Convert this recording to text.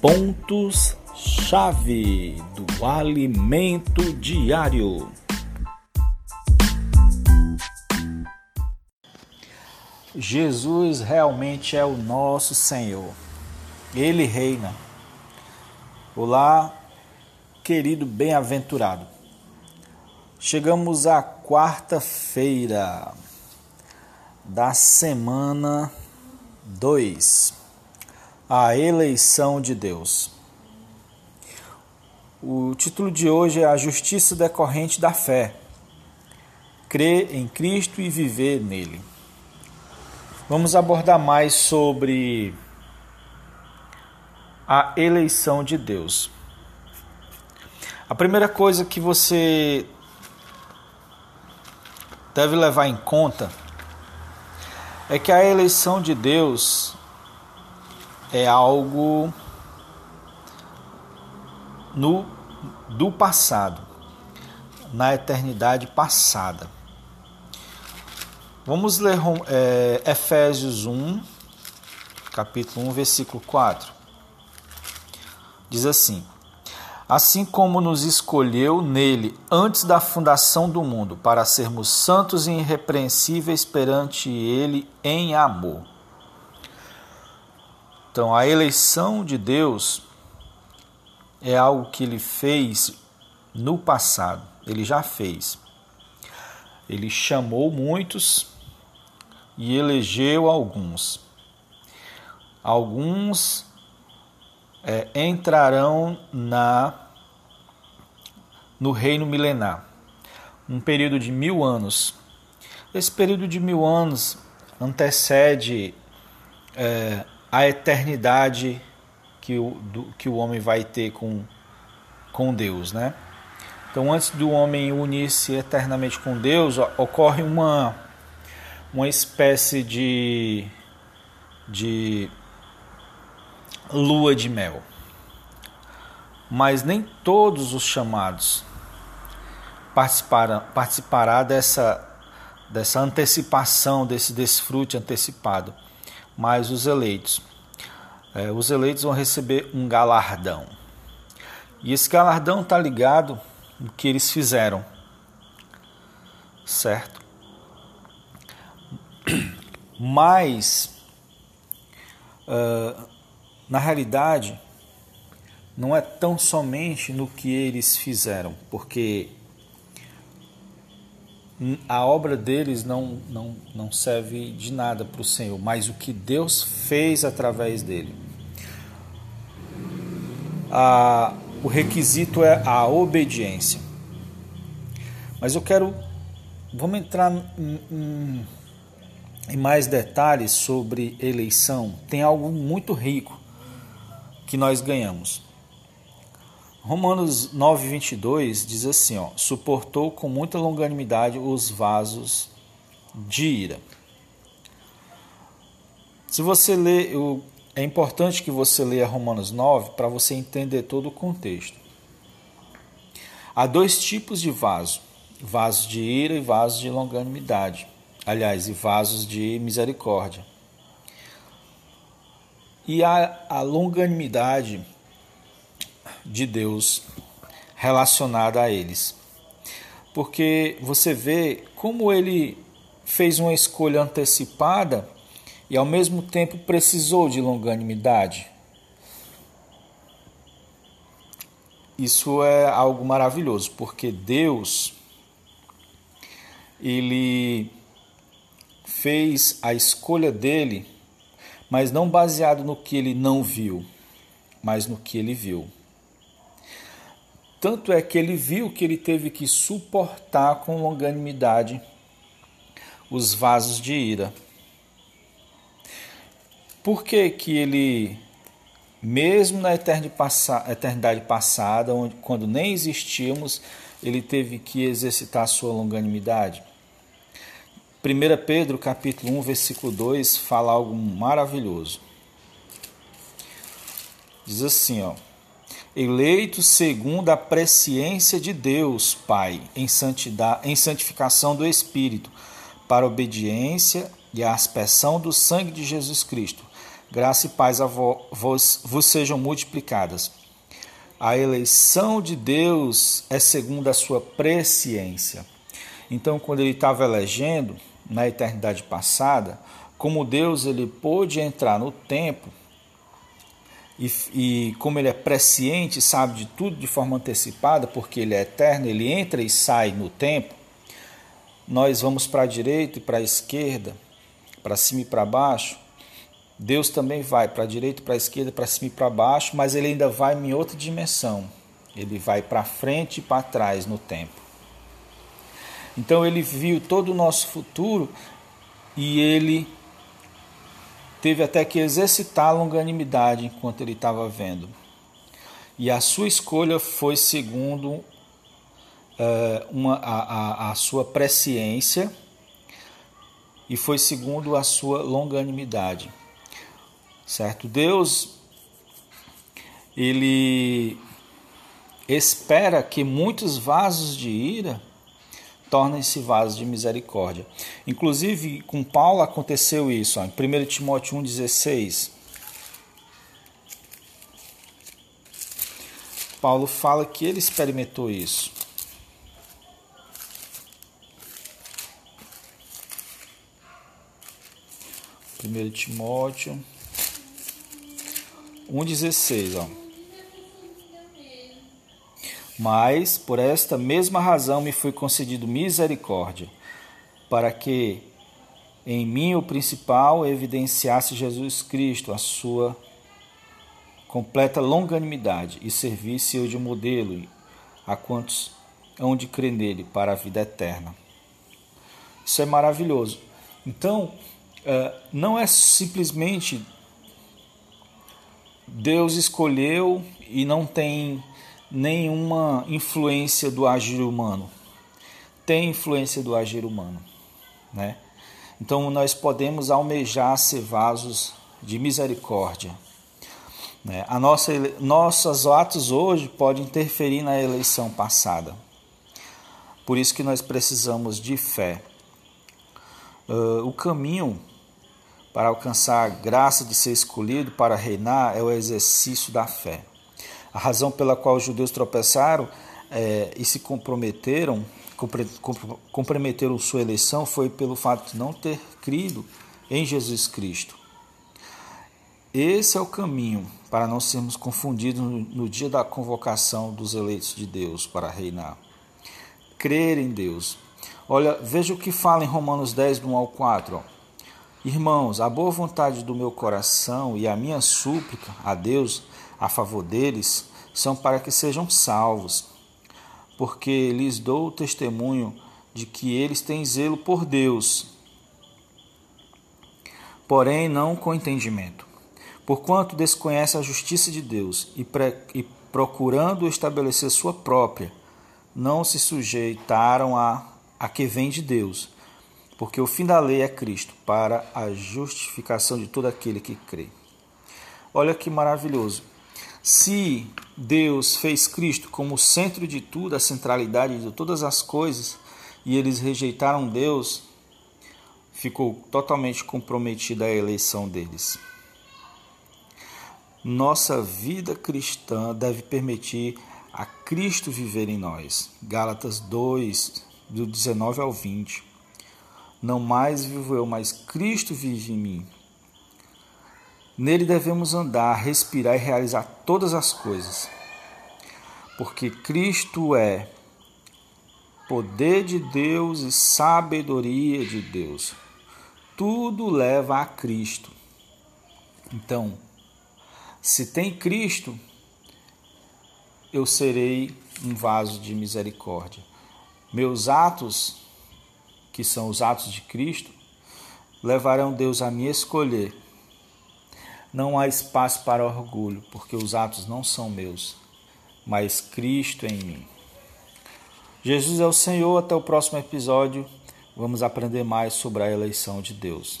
Pontos-chave do alimento diário. Jesus realmente é o nosso Senhor. Ele reina. Olá, querido bem-aventurado. Chegamos à quarta-feira da semana 2 a eleição de Deus. O título de hoje é A Justiça Decorrente da Fé. Crer em Cristo e viver nele. Vamos abordar mais sobre a eleição de Deus. A primeira coisa que você deve levar em conta é que a eleição de Deus é algo no do passado, na eternidade passada. Vamos ler é, Efésios 1, capítulo 1, versículo 4. Diz assim: Assim como nos escolheu nele antes da fundação do mundo, para sermos santos e irrepreensíveis perante ele em amor então, a eleição de Deus é algo que ele fez no passado, ele já fez. Ele chamou muitos e elegeu alguns. Alguns é, entrarão na no reino milenar, um período de mil anos. Esse período de mil anos antecede é, a eternidade que o, do, que o homem vai ter com, com Deus, né? Então, antes do homem unir-se eternamente com Deus, ocorre uma, uma espécie de, de lua de mel. Mas nem todos os chamados participarão, participará dessa, dessa antecipação, desse desfrute antecipado mas os eleitos. É, os eleitos vão receber um galardão. E esse galardão está ligado no que eles fizeram. Certo? Mas, uh, na realidade, não é tão somente no que eles fizeram, porque a obra deles não, não, não serve de nada para o Senhor, mas o que Deus fez através dele. A, o requisito é a obediência. Mas eu quero. Vamos entrar em, em, em mais detalhes sobre eleição. Tem algo muito rico que nós ganhamos. Romanos 9, 22 diz assim: ó, suportou com muita longanimidade os vasos de ira. Se você ler, é importante que você leia Romanos 9 para você entender todo o contexto. Há dois tipos de vaso: vasos de ira e vasos de longanimidade. Aliás, e vasos de misericórdia. E a, a longanimidade de Deus relacionada a eles. Porque você vê como ele fez uma escolha antecipada e ao mesmo tempo precisou de longanimidade. Isso é algo maravilhoso, porque Deus ele fez a escolha dele, mas não baseado no que ele não viu, mas no que ele viu. Tanto é que ele viu que ele teve que suportar com longanimidade os vasos de ira. Por que, que ele, mesmo na eternidade passada, onde, quando nem existíamos, ele teve que exercitar sua longanimidade? 1 Pedro capítulo 1, versículo 2 fala algo maravilhoso. Diz assim, ó: eleitos segundo a presciência de Deus, Pai, em, santidade, em santificação do Espírito, para obediência e a aspersão do sangue de Jesus Cristo, Graça e paz a vos, vos sejam multiplicadas. A eleição de Deus é segundo a sua presciência. Então, quando ele estava elegendo na eternidade passada, como Deus ele pôde entrar no tempo e, e, como ele é presciente, sabe de tudo de forma antecipada, porque ele é eterno, ele entra e sai no tempo. Nós vamos para a direita e para a esquerda, para cima e para baixo. Deus também vai para a direita, para a esquerda, para cima e para baixo, mas ele ainda vai em outra dimensão. Ele vai para frente e para trás no tempo. Então ele viu todo o nosso futuro e ele teve até que exercitar a longanimidade enquanto ele estava vendo. E a sua escolha foi segundo uh, uma, a, a, a sua presciência e foi segundo a sua longanimidade. Certo? Deus, ele espera que muitos vasos de ira tornem-se vasos de misericórdia. Inclusive, com Paulo aconteceu isso, ó, em 1 Timóteo 1,16. Paulo fala que ele experimentou isso. Primeiro Timóteo 1,16, ó. Mas por esta mesma razão me foi concedido misericórdia, para que em mim o principal evidenciasse Jesus Cristo, a sua completa longanimidade, e servisse eu de modelo a quantos hão de crer nele para a vida eterna. Isso é maravilhoso. Então, eh, não é simplesmente Deus escolheu e não tem nenhuma influência do agir humano. Tem influência do agir humano, né? Então nós podemos almejar ser vasos de misericórdia. Né? A nossa, nossos atos hoje podem interferir na eleição passada. Por isso que nós precisamos de fé. Uh, o caminho para alcançar a graça de ser escolhido para reinar é o exercício da fé. A razão pela qual os judeus tropeçaram é, e se comprometeram, comprometeram sua eleição foi pelo fato de não ter crido em Jesus Cristo. Esse é o caminho para não sermos confundidos no, no dia da convocação dos eleitos de Deus para reinar. Crer em Deus. Olha, veja o que fala em Romanos 10, do 1 ao 4. Ó. Irmãos, a boa vontade do meu coração e a minha súplica a Deus a favor deles são para que sejam salvos, porque lhes dou o testemunho de que eles têm zelo por Deus, porém não com entendimento. Porquanto desconhece a justiça de Deus e, e procurando estabelecer sua própria, não se sujeitaram a, a que vem de Deus, porque o fim da lei é Cristo, para a justificação de todo aquele que crê. Olha que maravilhoso. Se Deus fez Cristo como o centro de tudo, a centralidade de todas as coisas, e eles rejeitaram Deus, ficou totalmente comprometida a eleição deles. Nossa vida cristã deve permitir a Cristo viver em nós. Gálatas 2, do 19 ao 20. Não mais vivo eu, mas Cristo vive em mim. Nele devemos andar, respirar e realizar todas as coisas. Porque Cristo é poder de Deus e sabedoria de Deus. Tudo leva a Cristo. Então, se tem Cristo, eu serei um vaso de misericórdia. Meus atos, que são os atos de Cristo, levarão Deus a me escolher não há espaço para orgulho, porque os atos não são meus, mas Cristo em mim. Jesus é o Senhor. Até o próximo episódio. Vamos aprender mais sobre a eleição de Deus.